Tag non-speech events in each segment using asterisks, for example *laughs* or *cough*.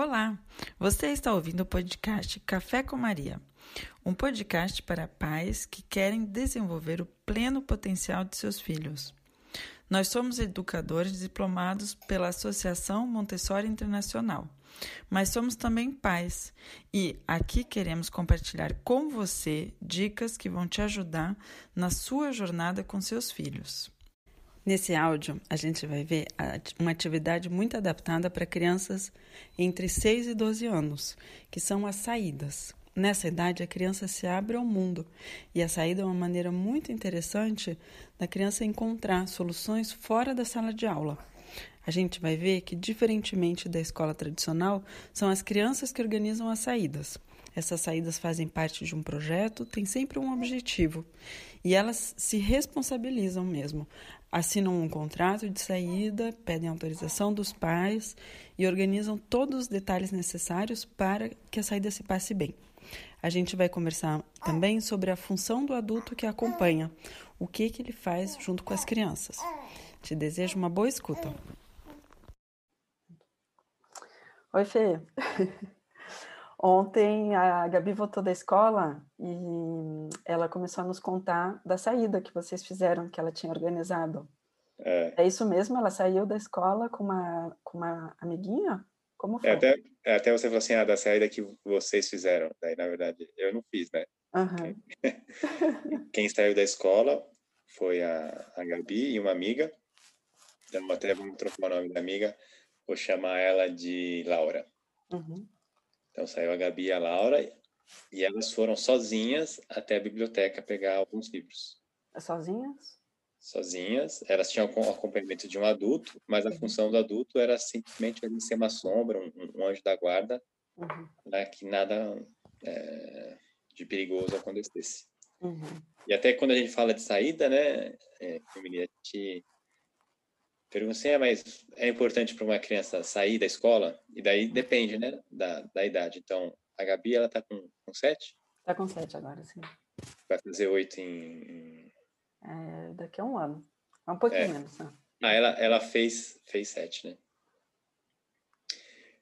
Olá, você está ouvindo o podcast Café com Maria, um podcast para pais que querem desenvolver o pleno potencial de seus filhos. Nós somos educadores diplomados pela Associação Montessori Internacional, mas somos também pais e aqui queremos compartilhar com você dicas que vão te ajudar na sua jornada com seus filhos. Nesse áudio, a gente vai ver uma atividade muito adaptada para crianças entre 6 e 12 anos, que são as saídas. Nessa idade, a criança se abre ao mundo e a saída é uma maneira muito interessante da criança encontrar soluções fora da sala de aula. A gente vai ver que, diferentemente da escola tradicional, são as crianças que organizam as saídas. Essas saídas fazem parte de um projeto, tem sempre um objetivo e elas se responsabilizam mesmo assinam um contrato de saída, pedem autorização dos pais e organizam todos os detalhes necessários para que a saída se passe bem. A gente vai conversar também sobre a função do adulto que acompanha, o que, que ele faz junto com as crianças. Te desejo uma boa escuta. Oi, Fê. *laughs* Ontem a Gabi voltou da escola e ela começou a nos contar da saída que vocês fizeram, que ela tinha organizado. É, é isso mesmo? Ela saiu da escola com uma, com uma amiguinha? Como é, foi? É, até, até você falou assim, ah, da saída que vocês fizeram. Daí, na verdade, eu não fiz, né? Uhum. Quem, *laughs* quem saiu da escola foi a, a Gabi e uma amiga. Então, até vamos trocar o nome da amiga. Vou chamar ela de Laura. Uhum. Então saiu a Gabi e a Laura e elas foram sozinhas até a biblioteca pegar alguns livros. Sozinhas? Sozinhas. Elas tinham o acompanhamento de um adulto, mas a uhum. função do adulto era simplesmente ali ser uma sombra, um, um anjo da guarda, uhum. né, que nada é, de perigoso acontecesse. Uhum. E até quando a gente fala de saída, né, é, a gente Pergunta assim, é, mas é importante para uma criança sair da escola? E daí depende, né, da, da idade. Então, a Gabi, ela tá com, com sete? Tá com sete agora, sim. Vai fazer oito em... É, daqui a um ano. É um pouquinho é. menos, né? Ah, ela, ela fez, fez sete, né?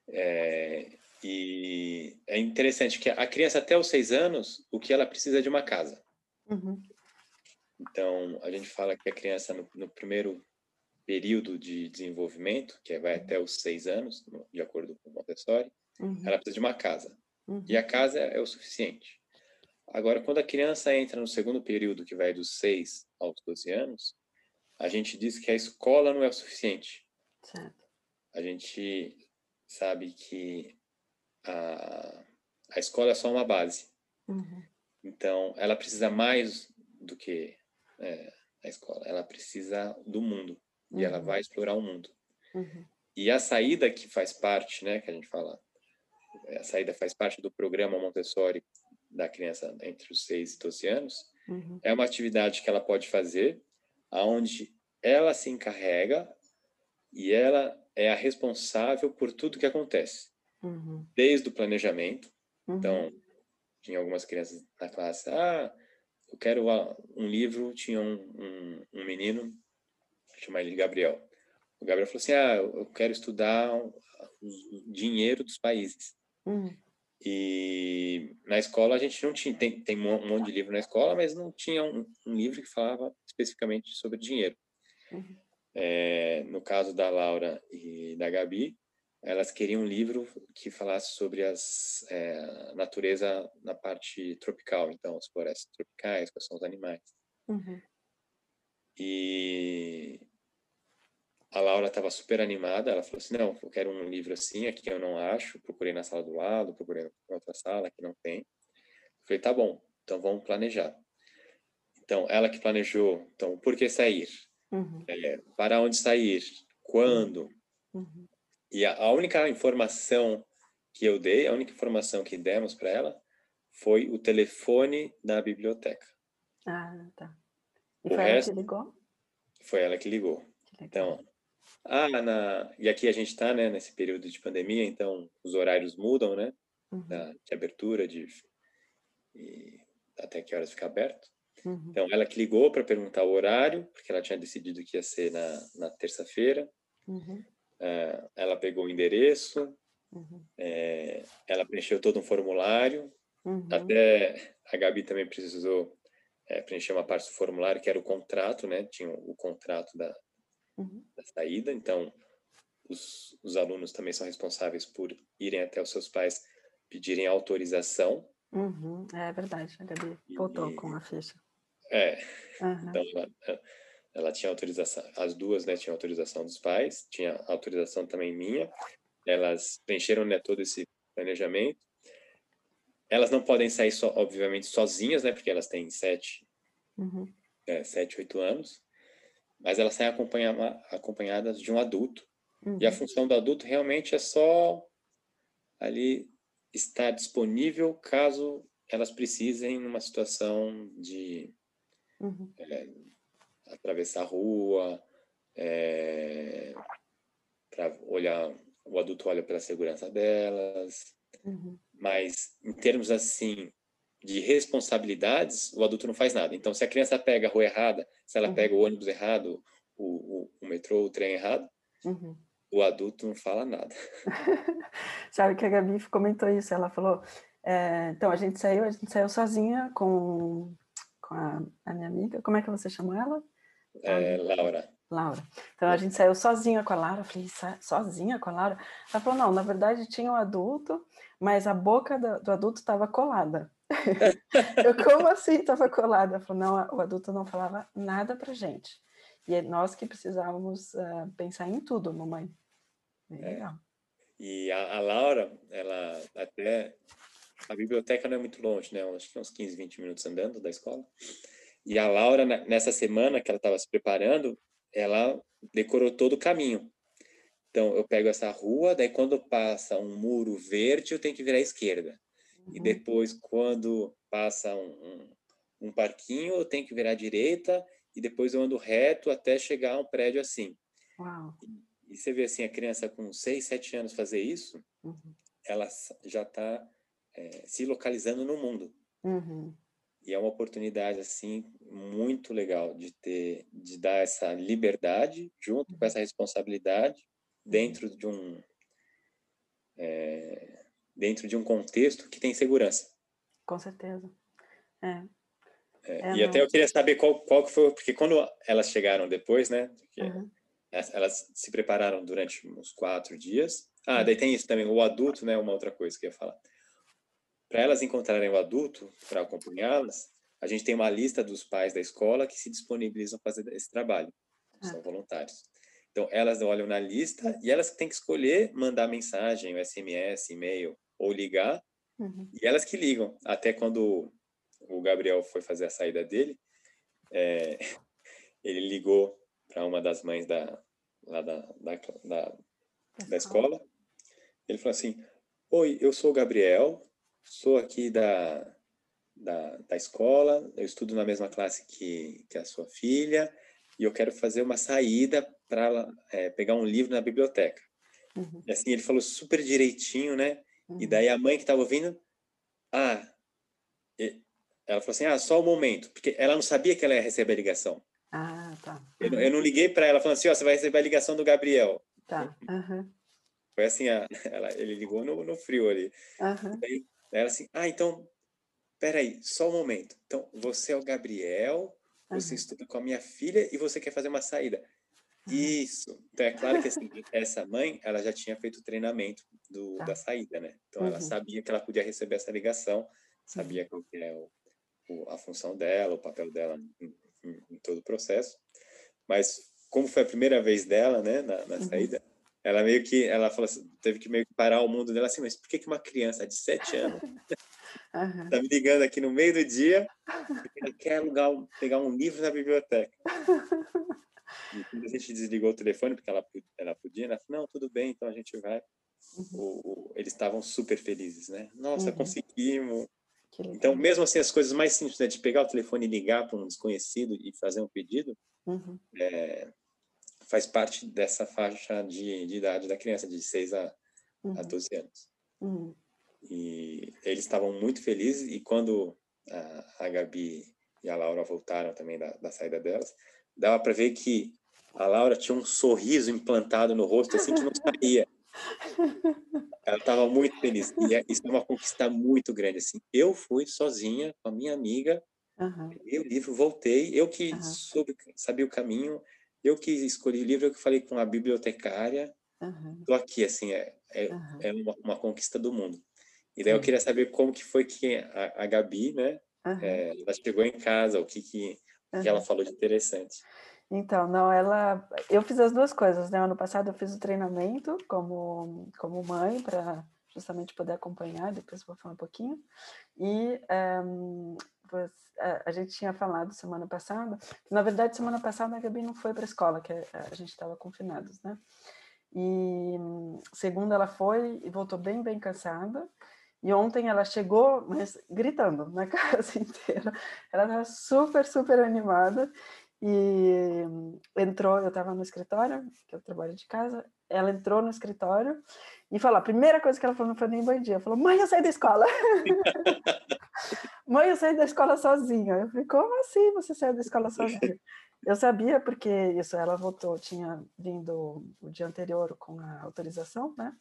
É, e é interessante que a criança até os seis anos, o que ela precisa é de uma casa. Uhum. Então, a gente fala que a criança no, no primeiro período de desenvolvimento, que vai até os seis anos, de acordo com o Montessori, uhum. ela precisa de uma casa. Uhum. E a casa é o suficiente. Agora, quando a criança entra no segundo período, que vai dos seis aos 12 anos, a gente diz que a escola não é o suficiente. Certo. A gente sabe que a, a escola é só uma base. Uhum. Então, ela precisa mais do que é, a escola. Ela precisa do mundo uhum. e ela vai explorar o mundo. Uhum. E a saída que faz parte, né, que a gente fala, a saída faz parte do programa Montessori da criança entre os 6 e 12 anos, uhum. é uma atividade que ela pode fazer aonde ela se encarrega e ela é a responsável por tudo que acontece. Uhum. Desde o planejamento. Uhum. Então, tinha algumas crianças na classe, ah, eu quero um livro, tinha um, um, um menino chamar ele de Gabriel. O Gabriel falou assim: ah, eu quero estudar o dinheiro dos países. Uhum. E na escola a gente não tinha, tem, tem um monte de livro na escola, mas não tinha um, um livro que falava especificamente sobre dinheiro. Uhum. É, no caso da Laura e da Gabi, elas queriam um livro que falasse sobre as é, natureza na parte tropical, então as florestas tropicais, quais são os animais. Uhum. E a Laura estava super animada, ela falou assim, não, eu quero um livro assim, aqui eu não acho, procurei na sala do lado, procurei na outra sala, aqui não tem. Eu falei, tá bom, então vamos planejar. Então, ela que planejou, então, por que sair? Uhum. É, para onde sair? Quando? Uhum. E a, a, única informação que eu dei, a única informação que demos para ela, foi o telefone da biblioteca. Ah, tá. E foi ela que ligou? Foi ela que ligou. Então, ah, na... e aqui a gente está, né, nesse período de pandemia, então os horários mudam, né, uhum. da, de abertura, de e até que horas fica aberto. Uhum. Então, ela que ligou para perguntar o horário, porque ela tinha decidido que ia ser na, na terça-feira. Uhum. Uh, ela pegou o endereço, uhum. É, ela preencheu todo um formulário, uhum. até a Gabi também precisou é, preencher uma parte do formulário que era o contrato, né? Tinha o contrato da, uhum. da saída, então os, os alunos também são responsáveis por irem até os seus pais pedirem autorização. Uhum. É verdade, a Gabi voltou e, com a ficha. É, uhum. então ela, ela, tinha autorização, as duas, né, tinham autorização dos pais, tinha autorização também minha, elas preencheram, né, todo esse planejamento, elas não podem sair, só, obviamente, sozinhas, né? Porque elas têm sete, uhum. é, sete, oito anos. Mas elas saem acompanhadas de um adulto. Uhum. E a uhum. função do adulto realmente é só ali estar disponível caso elas precisem numa situação de uhum. é, atravessar a rua, é, para olhar, o adulto olha pela segurança delas, uhum. Mas em termos assim de responsabilidades, o adulto não faz nada. Então, se a criança pega a rua errada, se ela uhum. pega o ônibus errado, o, o, o metrô, o trem errado, uhum. o adulto não fala nada. *laughs* Sabe que a Gabi comentou isso, ela falou, é, então a gente saiu, a gente saiu sozinha com, com a, a minha amiga, como é que você chamou ela? É, Laura. Laura. Então a gente saiu sozinha com a Laura. Eu falei, sozinha com a Laura? Ela falou, não, na verdade tinha um adulto, mas a boca do, do adulto estava colada. *laughs* eu, como assim estava colada? Falou, não, o adulto não falava nada pra gente. E é nós que precisávamos uh, pensar em tudo, mamãe. É. legal. E a, a, Laura, ela até. A biblioteca não é muito longe, né? Acho que uns 15, 20 minutos andando da escola. E a Laura, nessa semana que ela estava se preparando, ela decorou todo o caminho. Então, eu pego essa rua, daí quando passa um muro verde, eu tenho que virar à esquerda. Uhum. E depois, quando passa um, um, um, parquinho, eu tenho que virar à direita, e depois eu ando reto até chegar a um prédio assim. Uau. E, e você vê assim, a criança com 6, 7 anos fazer isso, uhum. ela já está é, se localizando no mundo. Uhum. E é uma oportunidade assim muito legal de ter, de dar essa liberdade junto com uhum. essa responsabilidade dentro de um é, dentro de um contexto que tem segurança. Com certeza. É. É, é, e não... até eu queria saber qual, qual que foi, porque quando elas chegaram depois, né? Uhum. Elas, se prepararam durante uns quatro dias. Ah, daí tem isso também, o adulto, né? Uma outra coisa que eu ia falar para elas encontrarem o adulto, para acompanhá-las, a gente tem uma lista dos pais da escola que se disponibilizam a fazer esse trabalho. Ah. São voluntários. Então, elas olham na lista e elas têm que escolher mandar mensagem, SMS, e-mail ou ligar. Uhum. E elas que ligam. Até quando o Gabriel foi fazer a saída dele, é, *laughs* ele ligou para uma das mães da, lá da, da, da, da escola. Ele falou assim: Oi, eu sou o Gabriel, sou aqui da, da, da escola, eu estudo na mesma classe que, que a sua filha, e eu quero fazer uma saída para é, pegar um livro na biblioteca. Uhum. E assim, ele falou super direitinho, né? Uhum. E daí a mãe que estava ouvindo, ah, ela falou assim, ah, só um momento, porque ela não sabia que ela ia receber a ligação. Ah, tá. Uhum. Eu, eu, não liguei para ela falando assim, ó, oh, você vai receber a ligação do Gabriel. Tá. Foi assim, a, *laughs* ela, ele ligou no, no frio ali. Daí, ela assim, ah, então, peraí, só um momento. Então, você é o Gabriel, você uhum. estuda com a minha filha e você quer fazer uma saída. Isso. Então, é claro que assim, essa mãe, ela já tinha feito o treinamento do, tá. da saída, né? Então, uhum. ela sabia que ela podia receber essa ligação, sabia uhum. qual que é o, o, a função dela, o papel dela em, em, em, todo o processo. Mas, como foi a primeira vez dela, né, na, na uhum. saída, ela meio que, ela falou assim, teve que meio que parar o mundo dela assim, mas por que, que uma criança de sete anos uhum. tá me ligando aqui no meio do dia porque quer alugar, pegar um livro na biblioteca? E quando a gente desligou o telefone, porque ela, ela podia, ela falou, não, tudo bem, então a gente vai. Uhum. O, o, eles estavam super felizes, né? Nossa, uhum. conseguimos. Então, mesmo assim, as coisas mais simples, né, de pegar o telefone e ligar para um desconhecido e fazer um pedido, uhum. é, faz parte dessa faixa de, de idade da criança, de 6 a, uhum. a 12 anos. Uhum. E eles estavam muito felizes, e quando a, a Gabi e a Laura voltaram também da, da saída delas, dava para ver que a Laura tinha um sorriso implantado no rosto, assim, que não saía. *laughs* Ela estava muito feliz. E é, isso é uma conquista muito grande. Assim, eu fui sozinha com a minha amiga, uhum. peguei o livro, voltei. Eu que uhum. soube, sabia o caminho, eu que escolhi o livro, eu que falei com a bibliotecária. Estou aqui, assim, é, é, é uma, uma, conquista do mundo. E daí eu queria saber como que foi que a, a Gabi, né, é, ela chegou em casa, o que, que, que ela falou de interessante. Então, não, ela. Eu fiz as duas coisas, né? Ano passado eu fiz o treinamento como, como mãe, para justamente poder acompanhar, depois vou falar um pouquinho. E um, a, a, gente tinha falado semana passada, na verdade, semana passada a Gabi não foi para a escola, que a, a gente estava confinados, né? E segunda ela foi e voltou bem, bem cansada. E ontem ela chegou, mas gritando na *laughs* casa inteira. Ela estava super, super animada. E entrou, eu estava no escritório, que eu trabalho de casa, ela entrou no escritório e falou, a primeira coisa que ela falou não foi nem bom dia, ela falou, mãe, eu saí da escola. *laughs* mãe, eu saí da escola sozinha. Eu falei, como assim você saiu da escola sozinha? Eu sabia porque isso, ela voltou, tinha vindo o dia anterior com a autorização, né?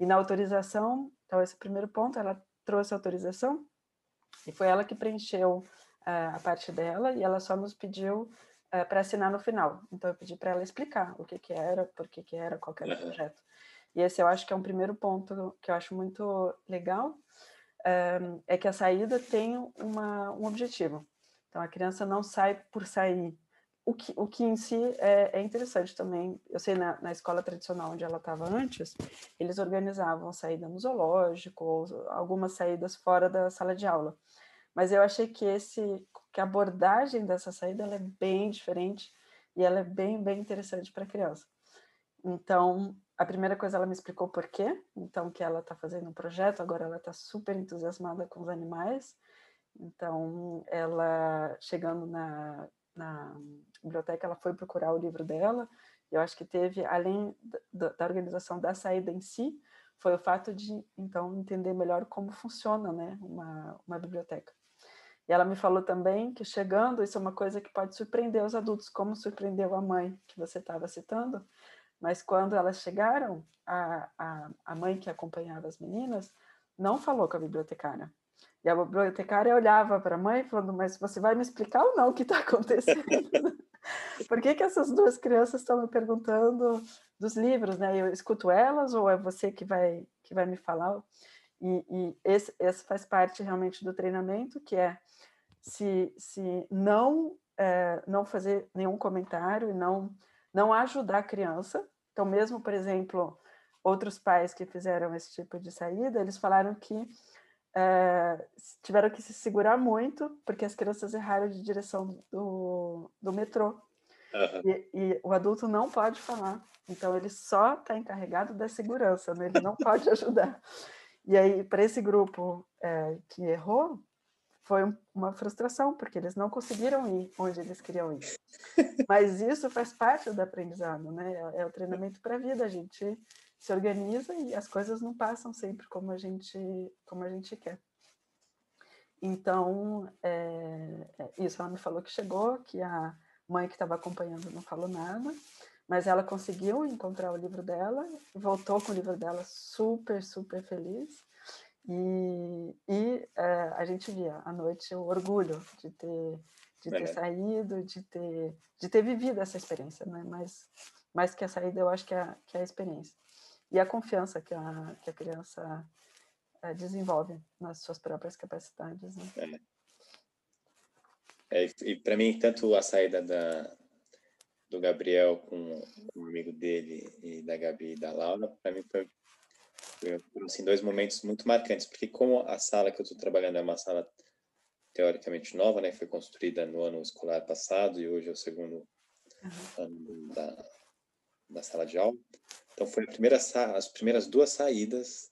E na autorização, então esse primeiro ponto, ela trouxe autorização e foi ela que preencheu uh, a parte dela e ela só nos pediu é, para assinar no final. Então eu pedi para ela explicar o que que era, por que que era, qual era o projeto. E esse eu acho que é um primeiro ponto que eu acho muito legal, é, é que a saída tem uma, um objetivo. Então a criança não sai por sair. O que, o que em si é, é interessante também, eu sei na, na escola tradicional onde ela estava antes, eles organizavam saída no zoológico, ou algumas saídas fora da sala de aula. Mas eu achei que esse que a abordagem dessa saída é bem diferente e ela é bem, bem interessante para a criança. Então, a primeira coisa ela me explicou por quê, então que ela está fazendo um projeto, agora ela está super entusiasmada com os animais, então ela, chegando na, na biblioteca, ela foi procurar o livro dela, eu acho que teve, além da, da organização da saída em si, foi o fato de, então, entender melhor como funciona né, uma, uma biblioteca. E ela me falou também que chegando, isso é uma coisa que pode surpreender os adultos, como surpreendeu a mãe que você estava citando, mas quando elas chegaram, a, a, a mãe que acompanhava as meninas não falou com a bibliotecária. E a bibliotecária olhava para a mãe falando, mas você vai me explicar ou não o que está *laughs* acontecendo? *laughs* Por que, que essas duas crianças estão me perguntando dos livros, né? Eu escuto elas ou é você que vai, que vai me falar? E, e esse, esse faz parte realmente do treinamento, que é se, se não, é, não fazer nenhum comentário e não, não ajudar a criança. Então, mesmo, por exemplo, outros pais que fizeram esse tipo de saída, eles falaram que é, tiveram que se segurar muito porque as crianças erraram de direção do, do metrô. Uhum. E, e, o adulto não pode falar, então ele só está encarregado da segurança, né? ele não pode *laughs* ajudar. E aí, para esse grupo é, que errou, foi uma frustração, porque eles não conseguiram ir onde eles queriam ir. *laughs* Mas isso faz parte do aprendizado, né? É, é o treinamento para a vida. A gente se organiza e as coisas não passam sempre como a gente, como a gente quer. Então, é, é isso. Ela me falou que chegou, que a mãe que estava acompanhando não falou nada, mas ela conseguiu encontrar o livro dela, voltou com o livro dela super, super feliz. E, e é, a gente via à noite o orgulho de ter, de ter é. saído, de ter, de ter vivido essa experiência, né? Mas mais que a saída, eu acho que é, que é a experiência. E a confiança que a, que a criança é, desenvolve nas suas próprias capacidades. Né? É. é e para mim, tanto a saída da, do Gabriel com, com o amigo dele e da Gabi e da Laura, para mim foi foram assim, dois momentos muito marcantes, porque como a sala que eu estou trabalhando é uma sala teoricamente nova, né, foi construída no ano escolar passado e hoje é o segundo uhum. ano da, da sala de aula, então foi a primeira as primeiras duas saídas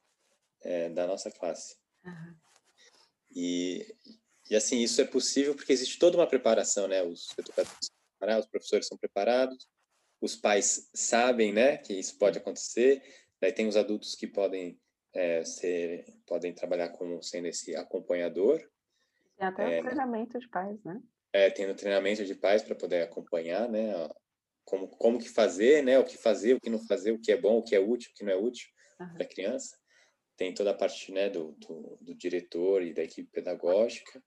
é, da nossa classe. Uhum. E, e assim, isso é possível porque existe toda uma preparação, né, os educadores os professores são preparados, os pais sabem, né, que isso pode acontecer, Daí tem os adultos que podem é, ser, podem trabalhar como sendo esse acompanhador. Tem até é, o treinamento de pais, né? É, tem o treinamento de pais para poder acompanhar, né? Como, como que fazer, né? O que fazer, o que não fazer, o que é bom, o que é útil, o que não é útil. uhum. para a criança. Tem toda a parte né, do, do, do diretor e da equipe pedagógica.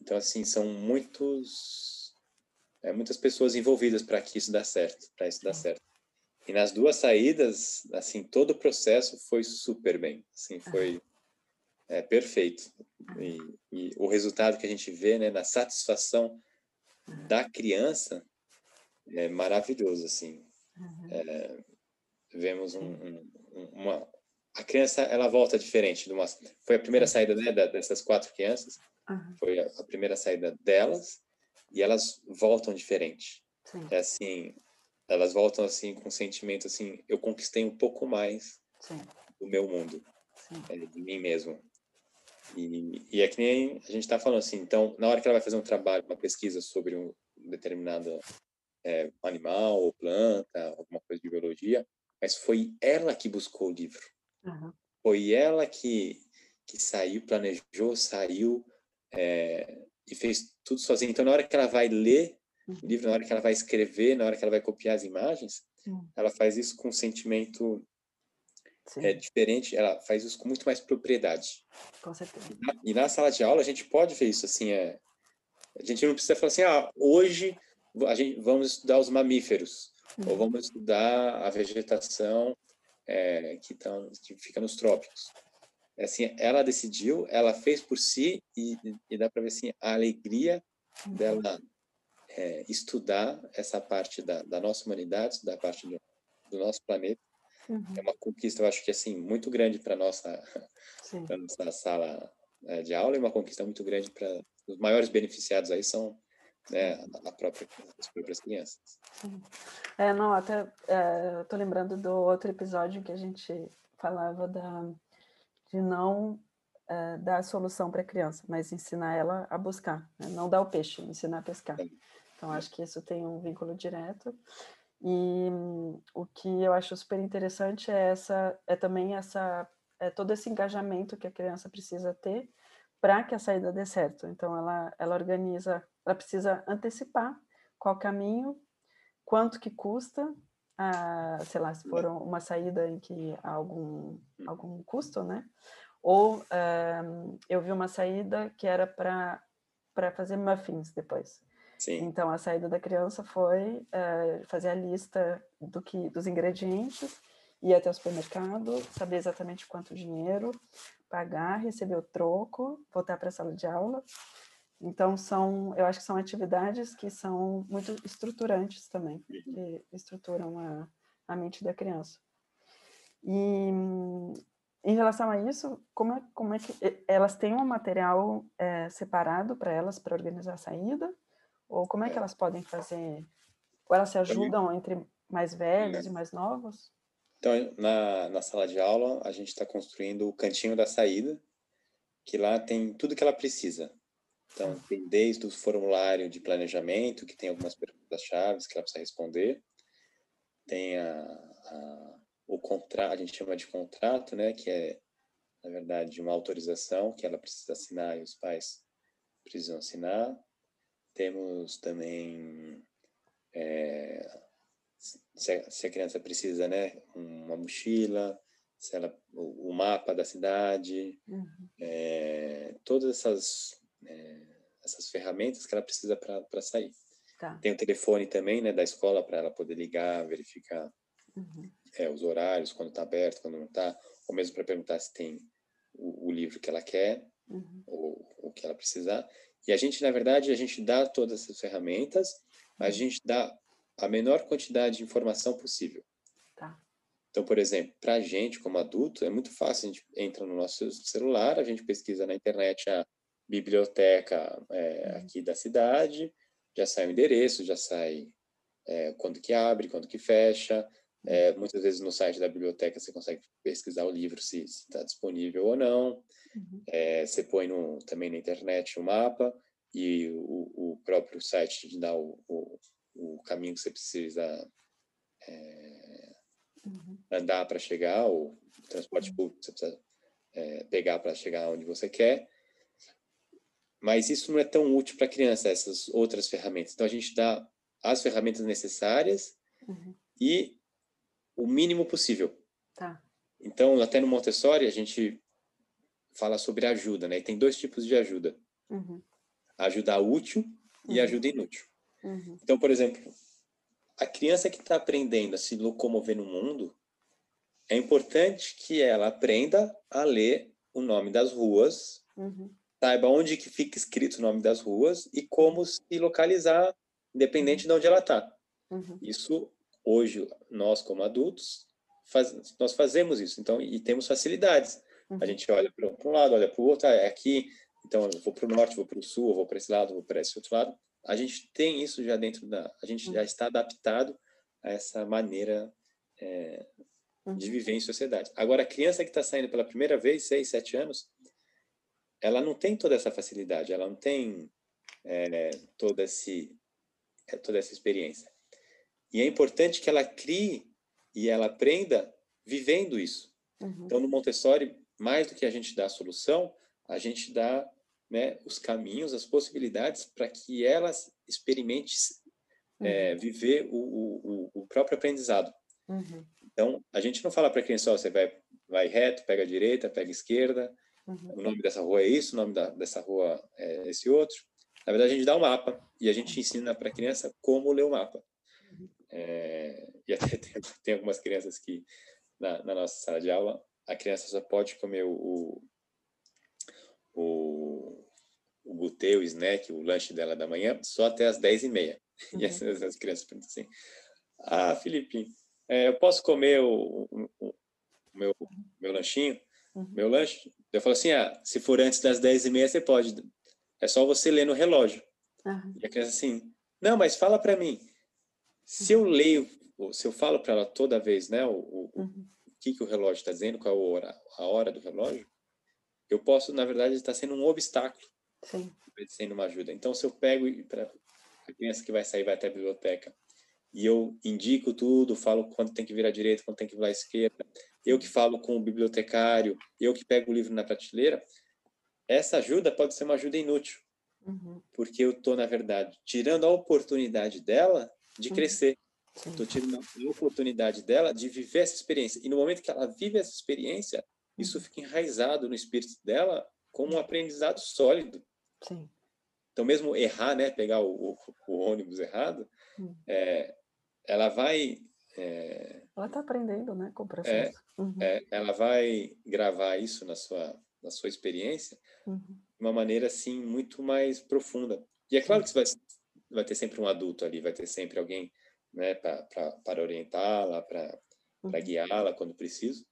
Então, assim, são muitos, é, muitas pessoas envolvidas para que isso dê certo, para isso dar certo. E nas duas saídas, assim, todo o processo foi super bem, assim, foi é, perfeito. E, e, o resultado que a gente vê, né, na satisfação da criança é maravilhoso, assim. É, vemos um, um, uma a criança ela volta diferente de uma foi a primeira saída né, dessas quatro crianças uhum. foi a, a, primeira saída delas e elas voltam diferente Sim. é assim elas voltam assim com um sentimento assim eu conquistei um pouco mais Sim. do meu mundo é, de mim mesmo e, e é que nem a gente está falando assim então na hora que ela vai fazer um trabalho uma pesquisa sobre um determinado é, animal ou planta alguma coisa de biologia mas foi ela que buscou o livro uhum. foi ela que que saiu planejou saiu é, e fez tudo sozinha então na hora que ela vai ler o livro, na hora que ela vai escrever, na hora que ela vai copiar as imagens, Sim. ela faz isso com um sentimento é, diferente, ela faz isso com muito mais propriedade. Com certeza. E na, e na, sala de aula a gente pode ver isso, assim, é, a gente não precisa falar assim, ah, hoje a gente, vamos estudar os mamíferos, uhum. ou vamos estudar a vegetação é, que, tão, que fica nos trópicos. É assim, ela decidiu, ela fez por si e, e dá para ver assim a alegria uhum. dela é, estudar essa parte da, da, nossa humanidade, da parte do, do nosso planeta. Uhum. É uma conquista, eu acho que assim muito grande para nossa para nossa sala é, de aula e uma conquista muito grande para os maiores beneficiados aí são né, a própria, as próprias crianças. É, não, até é, eu tô lembrando do outro episódio que a gente falava da de não é, dar a solução para a criança, mas ensinar ela a buscar, né? não dar o peixe, ensinar a pescar. Então, acho que isso tem um vínculo direto. E hum, o que eu acho super interessante é essa, é também essa, é todo esse engajamento que a criança precisa ter para que a saída dê certo. Então, ela, ela organiza, ela precisa antecipar qual caminho, quanto que custa, a, sei lá, se for uma saída em que há algum, algum custo, né? Ou um, eu vi uma saída que era para fazer muffins depois. Sim. Então a saída da criança foi uh, fazer a lista do que dos ingredientes, ir até o supermercado, saber exatamente quanto dinheiro, pagar, receber o troco, voltar para a sala de aula. Então são, eu acho que são atividades que são muito estruturantes também, que estruturam a, a mente da criança. E em relação a isso, como é, como é que elas têm um material é, separado para elas para organizar a saída? Ou como é que elas podem fazer? Ou elas se ajudam entre mais velhos e mais novos? Então, na, na sala de aula, a gente está construindo o cantinho da saída, que lá tem tudo que ela precisa. Então, tem desde o formulário de planejamento, que tem algumas perguntas-chave que ela precisa responder, tem a, a, o contrato, a gente chama de contrato, né, que é, na verdade, uma autorização que ela precisa assinar e os pais precisam assinar. Temos também é, se, a, se, a, criança precisa, né, uma mochila, se ela, o, o mapa da cidade, uhum. é, todas essas é, essas ferramentas que ela precisa para sair. Tá. Tem o telefone também, né, da escola para ela poder ligar, verificar uhum. é, os horários, quando está aberto, quando não está, ou mesmo para perguntar se tem o, o, livro que ela quer uhum. ou o que ela precisar. E a gente, na verdade, a gente dá todas essas ferramentas, mas a uhum. gente dá a menor quantidade de informação possível. Tá. Então, por exemplo, para a gente, como adulto, é muito fácil. A gente entra no nosso celular, a gente pesquisa na internet a biblioteca é, uhum. aqui da cidade, já sai o endereço, já sai é, quando que abre, quando que fecha. É, muitas vezes no site da biblioteca você consegue pesquisar o livro se está disponível ou não. Uhum. É, você põe no, também na internet o mapa e o, o próprio site te dá o, o, o, caminho que você precisa é, uhum. andar para chegar, ou o transporte uhum. público que você precisa é, pegar para chegar onde você quer. Mas isso não é tão útil para a criança, essas outras ferramentas. Então a gente dá as ferramentas necessárias uhum. e o mínimo possível. Tá. então, até no Montessori, a gente fala sobre ajuda, né? E tem dois tipos de ajuda. Uhum. Ajuda útil e uhum. ajuda inútil. Uhum. Então, por exemplo, a criança que está aprendendo a se locomover no mundo, é importante que ela aprenda a ler o nome das ruas, uhum. Saiba onde que fica escrito o nome das ruas e como se localizar, independente de onde ela está. Uhum. Isso, hoje, nós como adultos, faz, nós fazemos isso, então, e temos facilidades. Uhum. A gente olha para um lado, olha para o outro, ah, é aqui, então eu vou para o norte, vou para o sul, vou para esse lado, vou para esse outro lado. A gente tem isso já dentro da, a gente uhum. já está adaptado a essa maneira é, de viver em sociedade. Agora, a criança que está saindo pela primeira vez, seis, sete anos, ela não tem toda essa facilidade, ela não tem é, toda, esse, é, toda essa experiência. E é importante que ela crie e ela aprenda vivendo isso. Uhum. Então, no Montessori, mais do que a gente dá a solução, a gente dá né, os caminhos, as possibilidades para que elas experimente uhum. é, viver o, o, o, próprio aprendizado. Uhum. Então, a gente não fala para a criança, oh, você vai, vai reto, pega a direita, pega a esquerda, uhum. o nome dessa rua é isso, o nome da, dessa rua é esse outro. Na verdade, a gente dá um mapa e a gente ensina para a criança como ler o mapa. É, e até *laughs* tem, tem, algumas crianças que, na, na, nossa sala de aula, a criança só pode comer o, o, o gutê, o snack, o lanche dela da manhã, só até as 10 e meia. Uhum. *laughs* E as, as, crianças perguntam assim, ah, Felipe, é, eu posso comer o, o, o meu, meu lanchinho, uhum. meu lanche? Eu falo assim, ah, se for antes das 10 e meia, você pode. É só você ler no relógio. Uhum. E a criança assim, não, mas fala para mim, se eu leio, se eu falo para ela toda vez, né, o, o, uhum. o que, que o relógio está dizendo, qual a hora, a hora do relógio, eu posso, na verdade, estar sendo um obstáculo, Sim. sendo uma ajuda. Então, se eu pego para a criança que vai sair vai até a biblioteca e eu indico tudo, falo quando tem que virar direita, quando tem que virar esquerda, eu que falo com o bibliotecário, eu que pego o livro na prateleira, essa ajuda pode ser uma ajuda inútil, uhum. porque eu estou, na verdade, tirando a oportunidade dela de uhum. crescer. Estou tirando a oportunidade dela de viver essa experiência. E no momento que ela vive essa experiência, isso uhum. fica enraizado no espírito dela como um aprendizado sólido. Sim. Então, mesmo errar, né, pegar o, o, o ônibus errado, hum. é, ela vai. É, ela está aprendendo, né, com o processo. É, uhum. É, ela vai gravar isso na sua, na sua experiência uhum. de uma maneira assim muito mais profunda. E é claro que você vai, vai ter sempre um adulto ali, vai ter sempre alguém né, para orientá-la, para uhum. guiá-la quando preciso.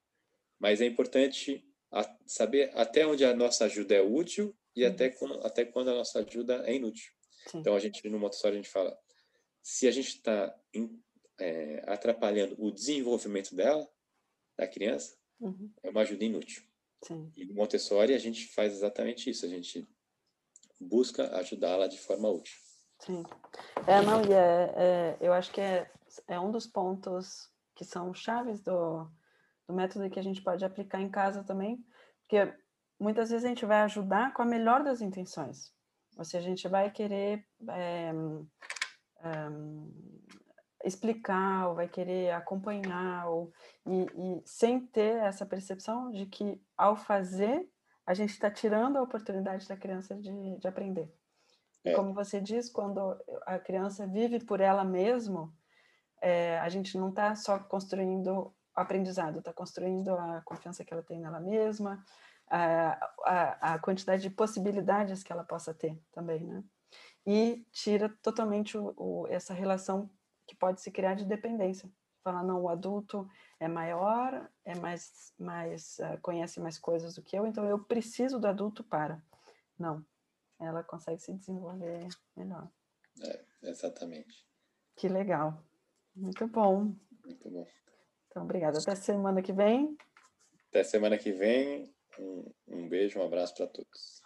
Mas é importante a, saber até onde a nossa ajuda é útil e uhum. até, quando, até quando a nossa ajuda é inútil. Sim. Então, a gente, no Montessori, a gente fala, se a gente está é, atrapalhando o desenvolvimento dela, da criança, uhum. é uma ajuda inútil. Sim. E no Montessori, a gente faz exatamente isso, a gente busca ajudá-la de forma útil. Sim. É, não, e é, é, eu acho que é, é um dos pontos que são chaves do, do método que a gente pode aplicar em casa também, porque muitas vezes a gente vai ajudar com a melhor das intenções. Ou seja, a gente vai querer é, é, explicar, ou vai querer acompanhar, ou, e, e sem ter essa percepção de que ao fazer, a gente está tirando a oportunidade da criança de, de aprender. É. Como você diz, quando a criança vive por ela mesma, é, a gente não está só construindo aprendizado, está construindo a confiança que ela tem nela mesma, a, a, a, quantidade de possibilidades que ela possa ter também, né? E tira totalmente o, o, essa relação que pode se criar de dependência. Falar, não, o adulto é maior, é mais, mais uh, conhece mais coisas do que eu, então eu preciso do adulto para. Não, ela consegue se desenvolver melhor. É, exatamente. Que legal. Muito bom. Muito bom. Então, obrigada. Até semana que vem. Até semana que vem. Um, um beijo, um abraço para todos.